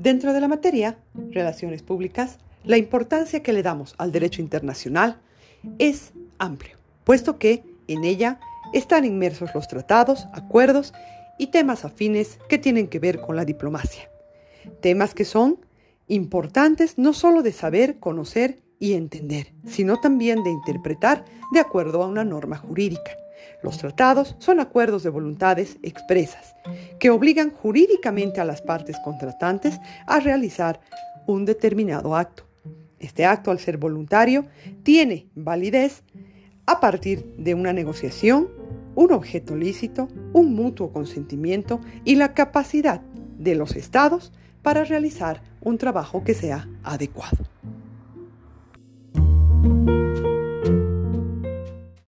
Dentro de la materia, relaciones públicas, la importancia que le damos al derecho internacional es amplio, puesto que en ella están inmersos los tratados, acuerdos y temas afines que tienen que ver con la diplomacia. Temas que son importantes no solo de saber, conocer y entender, sino también de interpretar de acuerdo a una norma jurídica. Los tratados son acuerdos de voluntades expresas que obligan jurídicamente a las partes contratantes a realizar un determinado acto. Este acto, al ser voluntario, tiene validez a partir de una negociación, un objeto lícito, un mutuo consentimiento y la capacidad de los estados para realizar un trabajo que sea adecuado.